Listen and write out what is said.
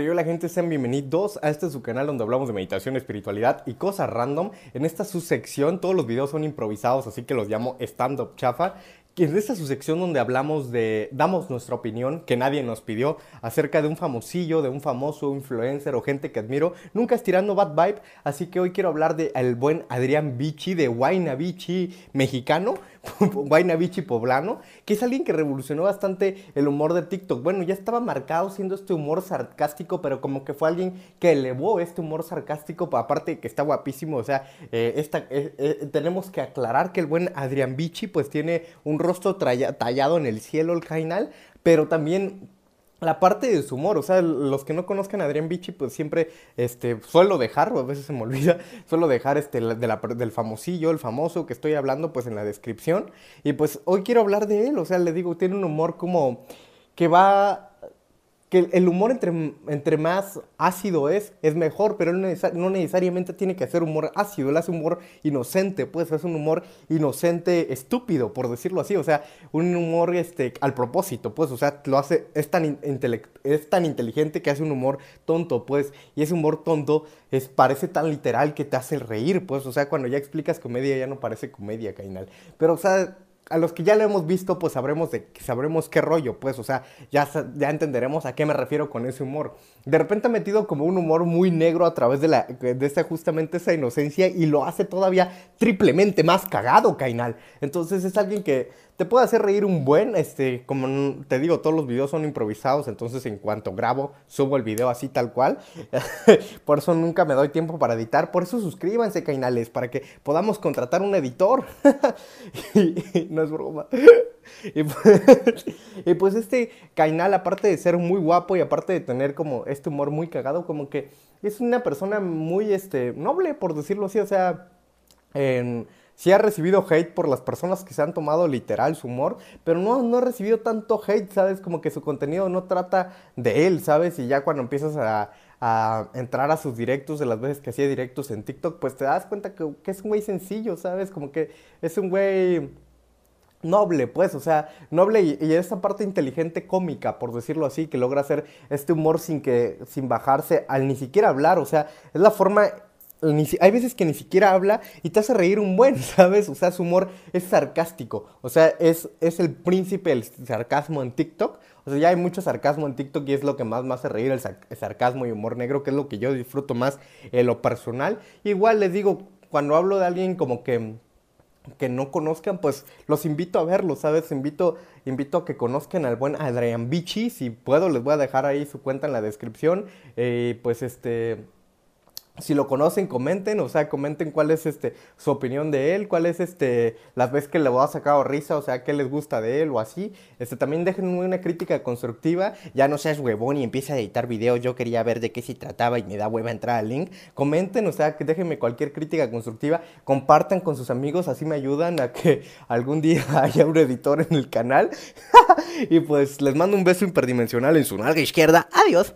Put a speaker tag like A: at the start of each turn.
A: Hola gente, sean bienvenidos a este su canal donde hablamos de meditación, espiritualidad y cosas random. En esta subsección todos los videos son improvisados, así que los llamo stand-up chafa. En esta subsección donde hablamos de, damos nuestra opinión que nadie nos pidió acerca de un famosillo, de un famoso influencer o gente que admiro, nunca estirando bad vibe. Así que hoy quiero hablar de buen Adrián Bichi de Huayna Bichi mexicano, Huayna Bichi poblano, que es alguien que revolucionó bastante el humor de TikTok. Bueno, ya estaba marcado siendo este humor sarcástico, pero como que fue alguien que elevó este humor sarcástico, aparte que está guapísimo, o sea, eh, esta, eh, eh, tenemos que aclarar que el buen Adrián Bichi pues tiene un rostro tallado en el cielo, el cainal, pero también la parte de su humor, o sea, los que no conozcan a Adrián Bichi, pues siempre este, suelo dejar, a veces se me olvida, suelo dejar este, de la, del famosillo, el famoso que estoy hablando, pues en la descripción. Y pues hoy quiero hablar de él, o sea, le digo, tiene un humor como que va que el humor entre, entre más ácido es, es mejor, pero no, no, necesariamente tiene que ser humor ácido, él hace humor inocente, pues es un humor inocente estúpido, por decirlo así, o sea, un humor este, al propósito, pues, o sea, lo hace, es tan, es tan inteligente que hace un humor tonto, pues, y ese humor tonto es, parece tan literal que te hace reír, pues, o sea, cuando ya explicas comedia ya no parece comedia, Cainal, pero, o sea, a los que ya lo hemos visto, pues sabremos, de, sabremos qué rollo, pues, o sea, ya, ya entenderemos a qué me refiero con ese humor. De repente ha metido como un humor muy negro a través de, la, de esa, justamente esa inocencia y lo hace todavía triplemente más cagado, Cainal. Entonces es alguien que te puede hacer reír un buen, este, como te digo, todos los videos son improvisados, entonces en cuanto grabo, subo el video así tal cual. por eso nunca me doy tiempo para editar, por eso suscríbanse, Cainales, para que podamos contratar un editor. no es broma. Pues, y pues, este Cainal, aparte de ser muy guapo y aparte de tener como este humor muy cagado, como que es una persona muy, este, noble, por decirlo así, o sea, en sí ha recibido hate por las personas que se han tomado literal su humor, pero no, no ha recibido tanto hate, ¿sabes? Como que su contenido no trata de él, ¿sabes? Y ya cuando empiezas a, entrar a sus directos, de las veces que hacía directos en TikTok, pues te das cuenta que, es un güey sencillo, ¿sabes? Como que es un güey noble, pues, o sea, noble y, y, parte inteligente cómica, por decirlo así, que logra hacer este humor sin que, sin bajarse al ni siquiera hablar, o sea, es la forma hay veces que ni siquiera habla y te hace reír un buen, ¿sabes? O sea, su humor es sarcástico. O sea, es, es el príncipe del sarcasmo en TikTok. O sea, ya hay mucho sarcasmo en TikTok y es lo que más me hace reír, el, sarcasmo y humor negro, que es lo que yo disfruto más en lo personal. Igual les digo, cuando hablo de alguien como que que no conozcan, pues los invito a verlo, ¿sabes? Invito, invito a que conozcan al buen Adrian Bichi. Si puedo, les voy a dejar ahí su cuenta en la descripción. Eh, pues este si lo conocen, comenten, o sea, comenten cuál es este su opinión de él, cuál es este las veces que le voy a sacar risa, o sea, qué les gusta de él o así. Este también dejen una crítica constructiva, ya no seas huevón y empieza a editar videos, yo quería ver de qué se trataba y me da hueva entrar al link. Comenten, o sea, déjenme cualquier crítica constructiva, compartan con sus amigos, así me ayudan a que algún día haya un editor en el canal. y pues les mando un beso hiperdimensional en su nalga izquierda. Adiós.